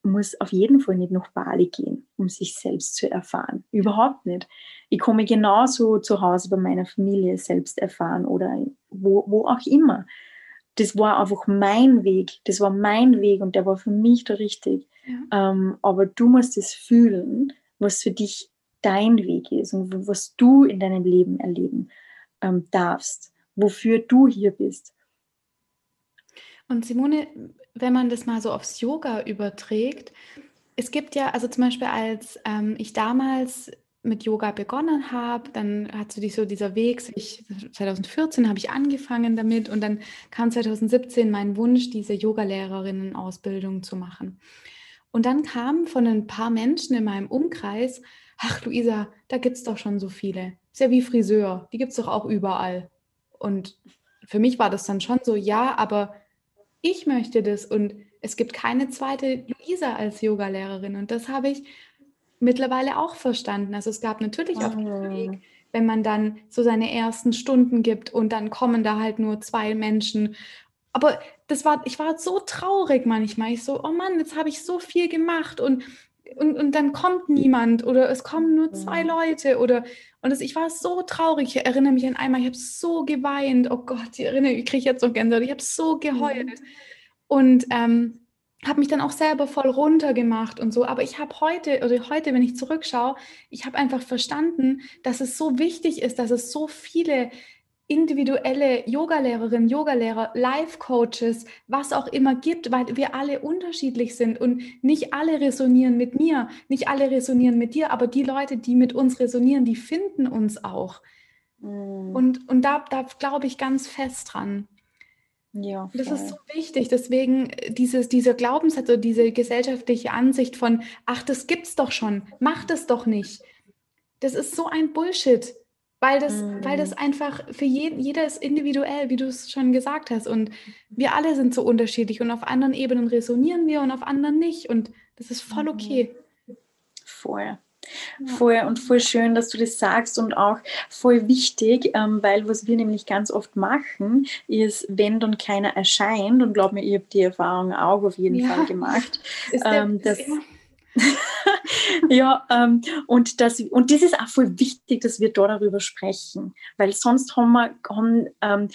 muss auf jeden Fall nicht nach Bali gehen, um sich selbst zu erfahren. Überhaupt nicht. Ich komme genauso zu Hause bei meiner Familie selbst erfahren oder wo, wo auch immer. Das war einfach mein Weg. Das war mein Weg und der war für mich der richtig. Ja. Ähm, aber du musst es fühlen, was für dich dein Weg ist und was du in deinem Leben erleben ähm, darfst, wofür du hier bist. Und Simone, wenn man das mal so aufs Yoga überträgt, es gibt ja, also zum Beispiel als ähm, ich damals mit Yoga begonnen habe, dann hat so, so dieser Weg, ich, 2014 habe ich angefangen damit und dann kam 2017 mein Wunsch, diese Yogalehrerinnen-Ausbildung zu machen. Und dann kam von ein paar Menschen in meinem Umkreis, ach Luisa, da gibt es doch schon so viele. Ist ja wie Friseur, die gibt es doch auch überall. Und für mich war das dann schon so, ja, aber ich möchte das und es gibt keine zweite Luisa als Yogalehrerin und das habe ich mittlerweile auch verstanden. Also es gab natürlich auf dem ah. Weg, wenn man dann so seine ersten Stunden gibt und dann kommen da halt nur zwei Menschen. Aber das war, ich war so traurig manchmal. Ich so, oh Mann, jetzt habe ich so viel gemacht und, und, und dann kommt niemand oder es kommen nur zwei Leute oder und das, ich war so traurig. Ich erinnere mich an einmal, ich habe so geweint. Oh Gott, ich erinnere, ich kriege jetzt so Gänsehaut. Ich habe so geheult. Mhm. Und ähm, habe mich dann auch selber voll runtergemacht und so. Aber ich habe heute, oder heute, wenn ich zurückschaue, ich habe einfach verstanden, dass es so wichtig ist, dass es so viele individuelle Yogalehrerinnen, Yogalehrer, Life-Coaches, was auch immer gibt, weil wir alle unterschiedlich sind und nicht alle resonieren mit mir, nicht alle resonieren mit dir, aber die Leute, die mit uns resonieren, die finden uns auch. Mm. Und, und da, da glaube ich ganz fest dran. Ja, das ist so wichtig. Deswegen äh, dieses, dieser Glaubenssatz oder diese gesellschaftliche Ansicht von, ach, das gibt's doch schon, mach das doch nicht. Das ist so ein Bullshit, weil das, mm. weil das einfach für jeden, jeder ist individuell, wie du es schon gesagt hast. Und wir alle sind so unterschiedlich und auf anderen Ebenen resonieren wir und auf anderen nicht. Und das ist voll mhm. okay. Voll. Voll und voll schön, dass du das sagst und auch voll wichtig, ähm, weil was wir nämlich ganz oft machen, ist, wenn dann keiner erscheint, und glaub mir, ich habe die Erfahrung auch auf jeden ja. Fall gemacht, ähm, dass, ja, ähm, und, das, und das ist auch voll wichtig, dass wir da darüber sprechen, weil sonst haben wir, haben, ähm,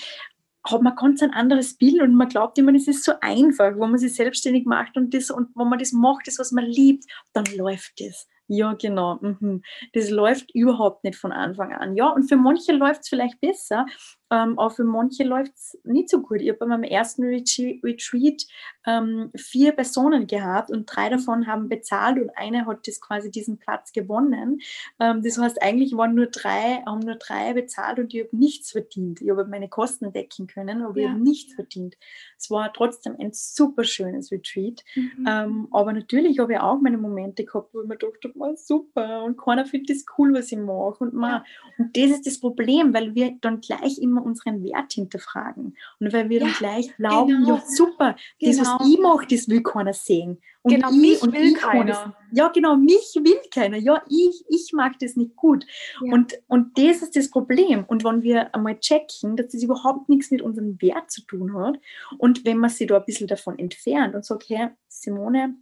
hat man ganz ein anderes Bild und man glaubt immer, es ist so einfach, wenn man sich selbstständig macht und das und wenn man das macht, das was man liebt, dann läuft das. Ja, genau. Mhm. Das läuft überhaupt nicht von Anfang an. Ja, und für manche läuft es vielleicht besser, ähm, aber für manche läuft es nicht so gut. Ich habe bei meinem ersten Retreat ähm, vier Personen gehabt und drei davon haben bezahlt und eine hat das quasi diesen Platz gewonnen. Ähm, das heißt, eigentlich waren nur drei, haben nur drei bezahlt und ich habe nichts verdient. Ich habe meine Kosten decken können, aber ja. ich habe nichts verdient. Es war trotzdem ein super schönes Retreat. Mhm. Ähm, aber natürlich habe ich auch meine Momente gehabt, wo ich mir dachte, oh, super und keiner findet das cool, was ich mache. Und, ja. und das ist das Problem, weil wir dann gleich immer unseren Wert hinterfragen. Und weil wir ja, dann gleich glauben, genau. ja super, genau. das, was ich mache, das will keiner sehen. Und genau, ich, mich und will ich keiner. Das, ja, genau, mich will keiner. Ja, ich, ich mag das nicht gut. Ja. Und, und das ist das Problem. Und wenn wir einmal checken, dass das überhaupt nichts mit unserem Wert zu tun hat und wenn man sich da ein bisschen davon entfernt und sagt, hey, Simone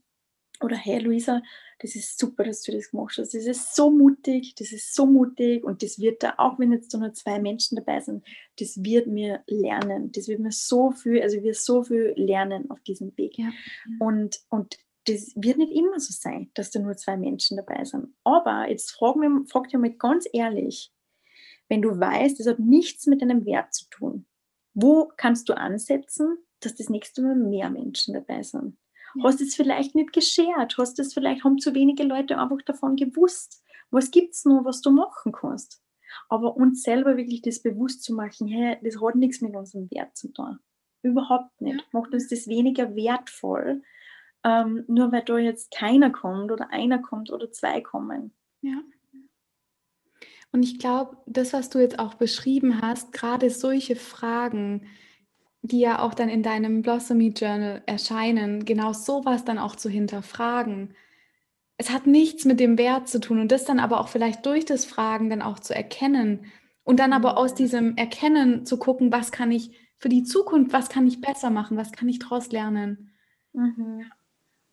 oder hey, Luisa, das ist super, dass du das gemacht hast. Das ist so mutig, das ist so mutig und das wird da, auch wenn jetzt nur zwei Menschen dabei sind, das wird mir lernen. Das wird mir so viel, also wir so viel lernen auf diesem Weg. Ja. Und, und das wird nicht immer so sein, dass da nur zwei Menschen dabei sind. Aber jetzt frag, mich, frag dich mal ganz ehrlich, wenn du weißt, das hat nichts mit deinem Wert zu tun, wo kannst du ansetzen, dass das nächste Mal mehr Menschen dabei sind? Hast es vielleicht nicht geschert? Hast es vielleicht, haben zu wenige Leute einfach davon gewusst? Was gibt es noch, was du machen kannst? Aber uns selber wirklich das bewusst zu machen, hey, das hat nichts mit unserem Wert zu tun. Überhaupt nicht. Ja. Macht uns das weniger wertvoll, ähm, nur weil da jetzt keiner kommt oder einer kommt oder zwei kommen. Ja. Und ich glaube, das, was du jetzt auch beschrieben hast, gerade solche Fragen, die ja auch dann in deinem Blossomy Journal erscheinen, genau sowas dann auch zu hinterfragen. Es hat nichts mit dem Wert zu tun und das dann aber auch vielleicht durch das Fragen dann auch zu erkennen und dann aber aus diesem Erkennen zu gucken, was kann ich für die Zukunft, was kann ich besser machen, was kann ich daraus lernen. Mhm.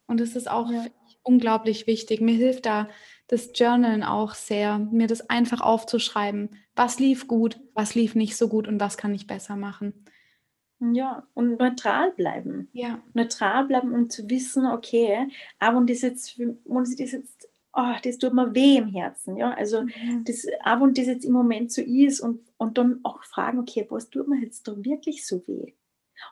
Und das ist auch ja. unglaublich wichtig. Mir hilft da das Journalen auch sehr, mir das einfach aufzuschreiben. Was lief gut, was lief nicht so gut und was kann ich besser machen. Ja, und neutral bleiben. Ja. Neutral bleiben und zu wissen, okay, aber und das jetzt, und das jetzt, oh, das tut mir weh im Herzen. Ja, also mhm. das, aber und das jetzt im Moment so ist und, und dann auch fragen, okay, was tut mir jetzt da wirklich so weh?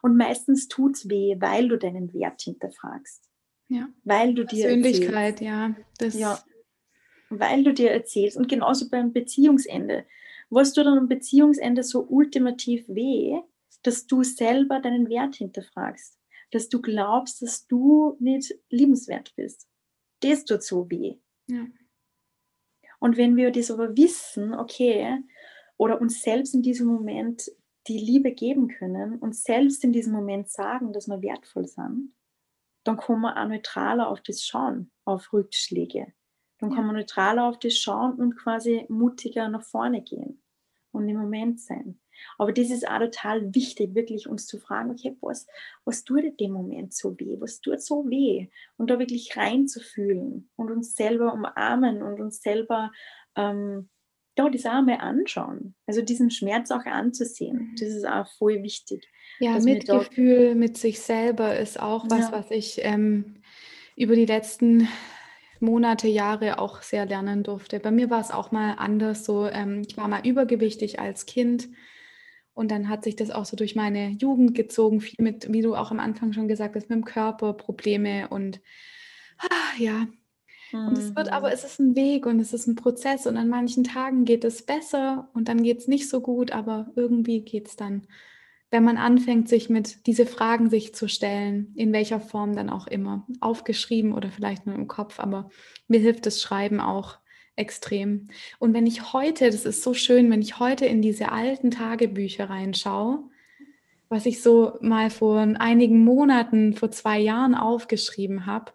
Und meistens tut es weh, weil du deinen Wert hinterfragst. Ja. Weil du dir Persönlichkeit, ja. Das ja. Weil du dir erzählst. Und genauso beim Beziehungsende. Was tut dann am Beziehungsende so ultimativ weh, dass du selber deinen Wert hinterfragst. Dass du glaubst, dass du nicht liebenswert bist. Das tut so weh. Ja. Und wenn wir das aber wissen, okay, oder uns selbst in diesem Moment die Liebe geben können und selbst in diesem Moment sagen, dass wir wertvoll sind, dann kann man auch neutraler auf das schauen, auf Rückschläge. Dann kann man neutraler auf das schauen und quasi mutiger nach vorne gehen und im Moment sein. Aber das ist auch total wichtig, wirklich uns zu fragen, okay, was, was tut in dem Moment so weh? Was tut so weh? Und da wirklich reinzufühlen und uns selber umarmen und uns selber ähm, ja, das auch mal anschauen. Also diesen Schmerz auch anzusehen. Mhm. Das ist auch voll wichtig. Ja, Mitgefühl mit sich selber ist auch was, ja. was ich ähm, über die letzten Monate, Jahre auch sehr lernen durfte. Bei mir war es auch mal anders so. Ähm, ich war mal übergewichtig als Kind und dann hat sich das auch so durch meine Jugend gezogen, viel mit, wie du auch am Anfang schon gesagt hast, mit dem Körper Probleme und ah, ja. Und es wird aber, mhm. es ist ein Weg und es ist ein Prozess und an manchen Tagen geht es besser und dann geht es nicht so gut, aber irgendwie geht es dann wenn man anfängt, sich mit diese Fragen sich zu stellen, in welcher Form dann auch immer, aufgeschrieben oder vielleicht nur im Kopf, aber mir hilft das Schreiben auch extrem. Und wenn ich heute, das ist so schön, wenn ich heute in diese alten Tagebücher reinschaue, was ich so mal vor einigen Monaten, vor zwei Jahren aufgeschrieben habe,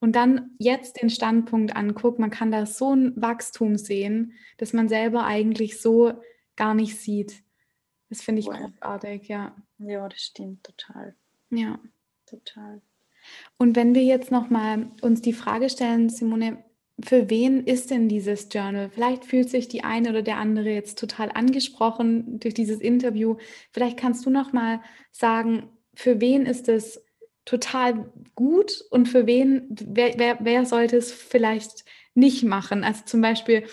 und dann jetzt den Standpunkt anguckt, man kann da so ein Wachstum sehen, dass man selber eigentlich so gar nicht sieht. Das finde ich wow. großartig, ja. Ja, das stimmt total. Ja. Total. Und wenn wir jetzt nochmal uns die Frage stellen, Simone, für wen ist denn dieses Journal? Vielleicht fühlt sich die eine oder der andere jetzt total angesprochen durch dieses Interview. Vielleicht kannst du nochmal sagen, für wen ist es total gut und für wen, wer, wer, wer sollte es vielleicht nicht machen? Also zum Beispiel,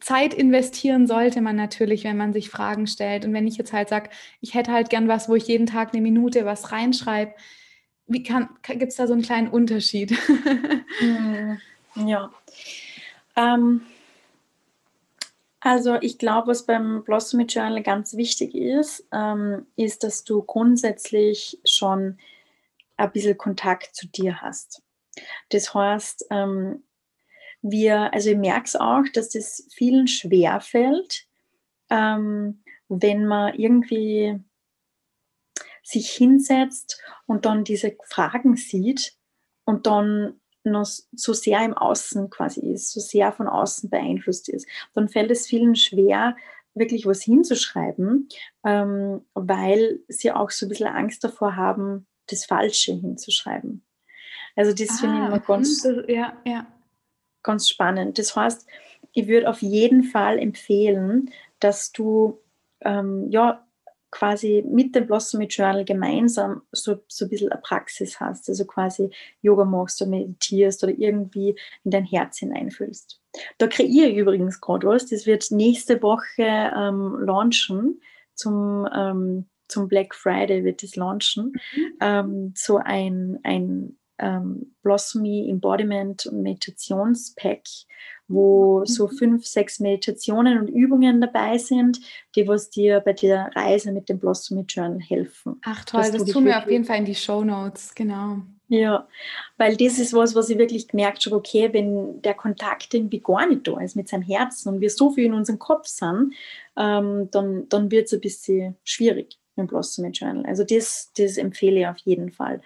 Zeit investieren sollte man natürlich, wenn man sich Fragen stellt. Und wenn ich jetzt halt sage, ich hätte halt gern was, wo ich jeden Tag eine Minute was reinschreibe, gibt es da so einen kleinen Unterschied? Ja. Ähm, also ich glaube, was beim Blossomy Journal ganz wichtig ist, ähm, ist, dass du grundsätzlich schon ein bisschen Kontakt zu dir hast. Das heißt, ähm, wir, also ich merke es auch, dass das vielen schwer fällt, ähm, wenn man irgendwie sich hinsetzt und dann diese Fragen sieht und dann noch so sehr im Außen quasi ist, so sehr von außen beeinflusst ist, dann fällt es vielen schwer, wirklich was hinzuschreiben, ähm, weil sie auch so ein bisschen Angst davor haben, das Falsche hinzuschreiben. Also das ah, finde ich immer ah, ganz, hm, ja, ja ganz spannend. Das heißt, ich würde auf jeden Fall empfehlen, dass du ähm, ja quasi mit dem Blossomy Journal gemeinsam so, so ein bisschen eine Praxis hast, also quasi Yoga machst oder meditierst oder irgendwie in dein Herz hineinfühlst. Da kreiere ich übrigens gerade was, das wird nächste Woche ähm, launchen zum, ähm, zum Black Friday wird es launchen, mhm. ähm, so ein, ein ähm, Blossomy Embodiment und Meditationspack, wo mhm. so fünf, sechs Meditationen und Übungen dabei sind, die was dir bei der Reise mit dem Blossomy Journal helfen. Ach toll, das tun wir auf jeden Fall in die Show Notes, genau. Ja, weil das ist was, was ich wirklich gemerkt habe, okay, wenn der Kontakt irgendwie gar nicht da ist mit seinem Herzen und wir so viel in unserem Kopf sind, ähm, dann, dann wird es ein bisschen schwierig mit dem Blossom Journal. Also das, das empfehle ich auf jeden Fall.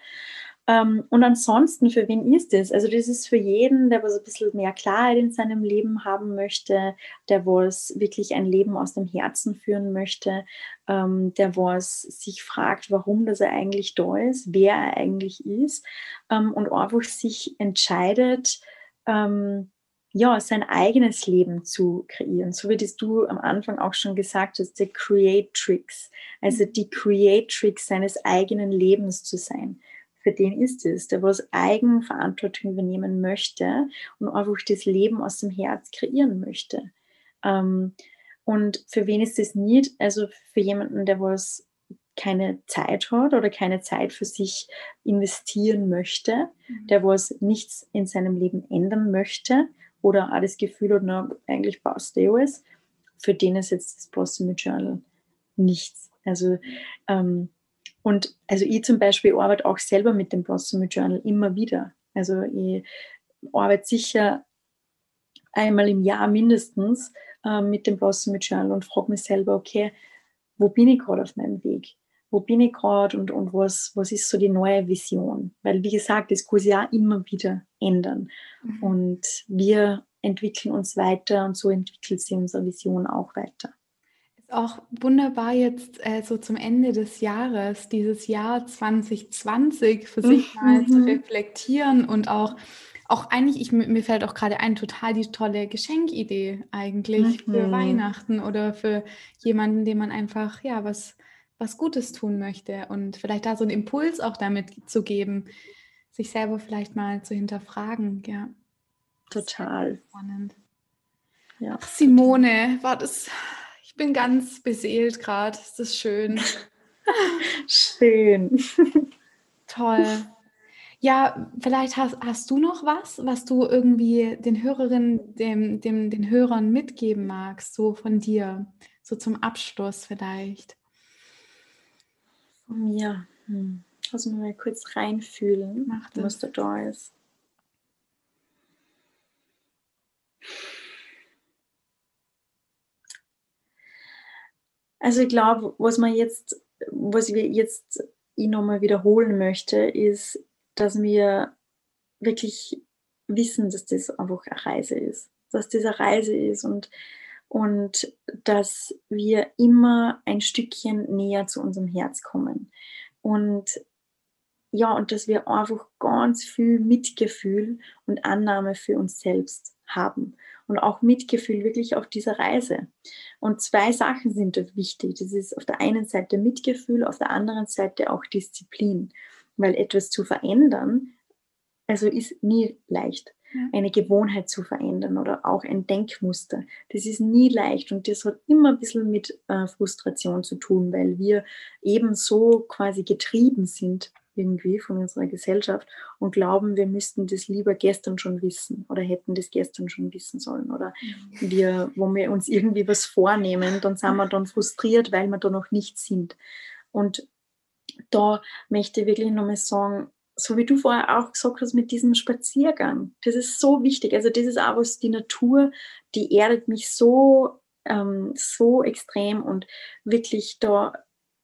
Ähm, und ansonsten, für wen ist das? Also das ist für jeden, der was ein bisschen mehr Klarheit in seinem Leben haben möchte, der was wirklich ein Leben aus dem Herzen führen möchte, ähm, der was sich fragt, warum das er eigentlich da ist, wer er eigentlich ist ähm, und einfach sich entscheidet, ähm, ja, sein eigenes Leben zu kreieren. So wie das du am Anfang auch schon gesagt hast, der Creatrix, also die Creatrix seines eigenen Lebens zu sein für den ist es, der was Eigenverantwortung übernehmen möchte und einfach das Leben aus dem Herz kreieren möchte. Ähm, und für wen ist das nicht? Also für jemanden, der was keine Zeit hat oder keine Zeit für sich investieren möchte, mhm. der was nichts in seinem Leben ändern möchte oder auch das Gefühl hat, na, eigentlich passt eh alles, für den ist jetzt das Blossom Journal nichts. Also ähm, und also ich zum Beispiel arbeite auch selber mit dem Blossom Journal immer wieder. Also ich arbeite sicher einmal im Jahr mindestens äh, mit dem Blossom Journal und frage mich selber, okay, wo bin ich gerade auf meinem Weg? Wo bin ich gerade und, und was, was ist so die neue Vision? Weil, wie gesagt, das kann sich ja immer wieder ändern. Mhm. Und wir entwickeln uns weiter und so entwickelt sich unsere Vision auch weiter auch wunderbar jetzt äh, so zum Ende des Jahres, dieses Jahr 2020 für sich mal mhm. zu reflektieren und auch, auch eigentlich, ich, mir fällt auch gerade ein, total die tolle Geschenkidee eigentlich mhm. für Weihnachten oder für jemanden, dem man einfach, ja, was, was Gutes tun möchte und vielleicht da so einen Impuls auch damit zu geben, sich selber vielleicht mal zu hinterfragen, ja. Total. Spannend. Ja. Simone, war das ich bin ganz beseelt gerade. Ist das schön? schön. Toll. Ja, vielleicht hast, hast du noch was, was du irgendwie den Hörerinnen, dem, dem, den Hörern mitgeben magst, so von dir, so zum Abschluss vielleicht. Von mir. Hm. Lass mich mal kurz reinfühlen, Mach das. was da da ist. Also ich glaube, was man jetzt, was wir jetzt nochmal wiederholen möchte, ist, dass wir wirklich wissen, dass das einfach eine Reise ist. Dass das eine Reise ist und, und dass wir immer ein Stückchen näher zu unserem Herz kommen. Und ja, und dass wir einfach ganz viel Mitgefühl und Annahme für uns selbst haben und auch Mitgefühl wirklich auf dieser Reise. Und zwei Sachen sind dort wichtig. Das ist auf der einen Seite Mitgefühl, auf der anderen Seite auch Disziplin, weil etwas zu verändern, also ist nie leicht. Eine Gewohnheit zu verändern oder auch ein Denkmuster. Das ist nie leicht und das hat immer ein bisschen mit äh, Frustration zu tun, weil wir eben so quasi getrieben sind irgendwie von unserer Gesellschaft und glauben, wir müssten das lieber gestern schon wissen oder hätten das gestern schon wissen sollen. Oder mhm. wir, wo wir uns irgendwie was vornehmen, dann sind wir dann frustriert, weil wir da noch nicht sind. Und da möchte ich wirklich nochmal sagen, so wie du vorher auch gesagt hast mit diesem Spaziergang, das ist so wichtig. Also das ist auch was, die Natur, die erdet mich so, ähm, so extrem und wirklich da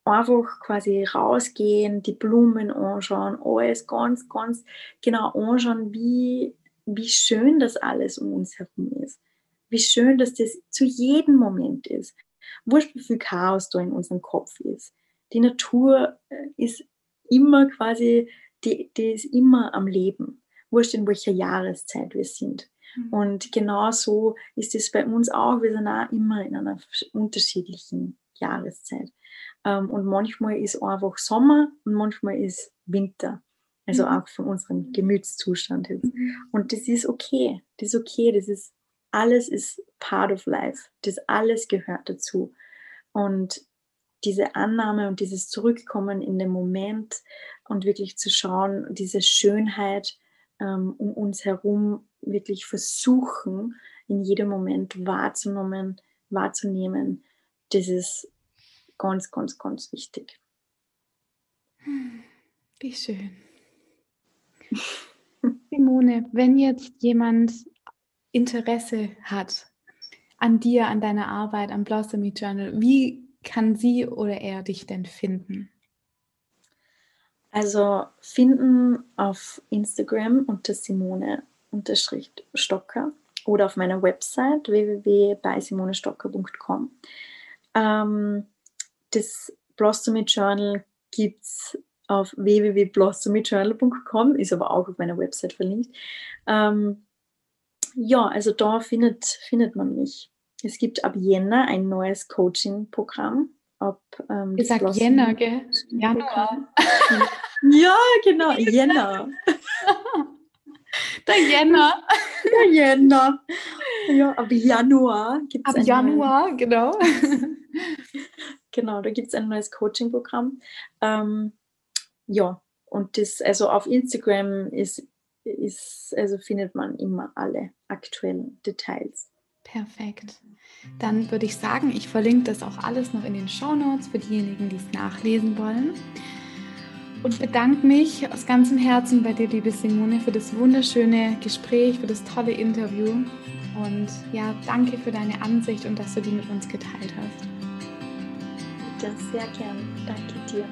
einfach quasi rausgehen, die Blumen anschauen, alles ganz, ganz genau anschauen, wie, wie schön das alles um uns herum ist. Wie schön, dass das zu jedem Moment ist. Wurscht, wie viel Chaos da in unserem Kopf ist. Die Natur äh, ist immer quasi, die, die ist immer am Leben. Wurscht, in welcher Jahreszeit wir sind. Mhm. Und genau so ist es bei uns auch. Wir sind auch immer in einer unterschiedlichen Jahreszeit. Ähm, und manchmal ist einfach Sommer und manchmal ist Winter. Also mhm. auch von unserem Gemütszustand jetzt. Mhm. Und das ist okay. Das ist okay. Das ist alles ist part of life. Das alles gehört dazu. Und diese Annahme und dieses Zurückkommen in den Moment und wirklich zu schauen, diese Schönheit ähm, um uns herum wirklich versuchen, in jedem Moment wahrzunehmen, wahrzunehmen, das ist ganz, ganz, ganz wichtig. Wie schön. Simone, wenn jetzt jemand Interesse hat an dir, an deiner Arbeit, am Blossomy Journal, wie kann sie oder er dich denn finden? Also finden auf Instagram unter Simone Stocker oder auf meiner Website www.beiSimonestocker.com. Ähm, das Blossomy Journal gibt es auf www.blossomyjournal.com, ist aber auch auf meiner Website verlinkt. Ähm, ja, also da findet, findet man mich. Es gibt ab Jänner ein neues Coaching-Programm. Ab, ähm, Gesagt Jänner, gell? Januar. ja, genau, Jänner. Der Jänner. Der Jänner. Ja, ab Januar gibt es Ab Januar, genau. genau, da gibt es ein neues Coaching-Programm. Ähm, ja, und das, also auf Instagram ist, ist, also findet man immer alle aktuellen Details. Perfekt. Dann würde ich sagen, ich verlinke das auch alles noch in den Show Notes für diejenigen, die es nachlesen wollen. Und bedanke mich aus ganzem Herzen bei dir, liebe Simone, für das wunderschöne Gespräch, für das tolle Interview. Und ja, danke für deine Ansicht und dass du die mit uns geteilt hast. Bitte, sehr gern. Danke dir.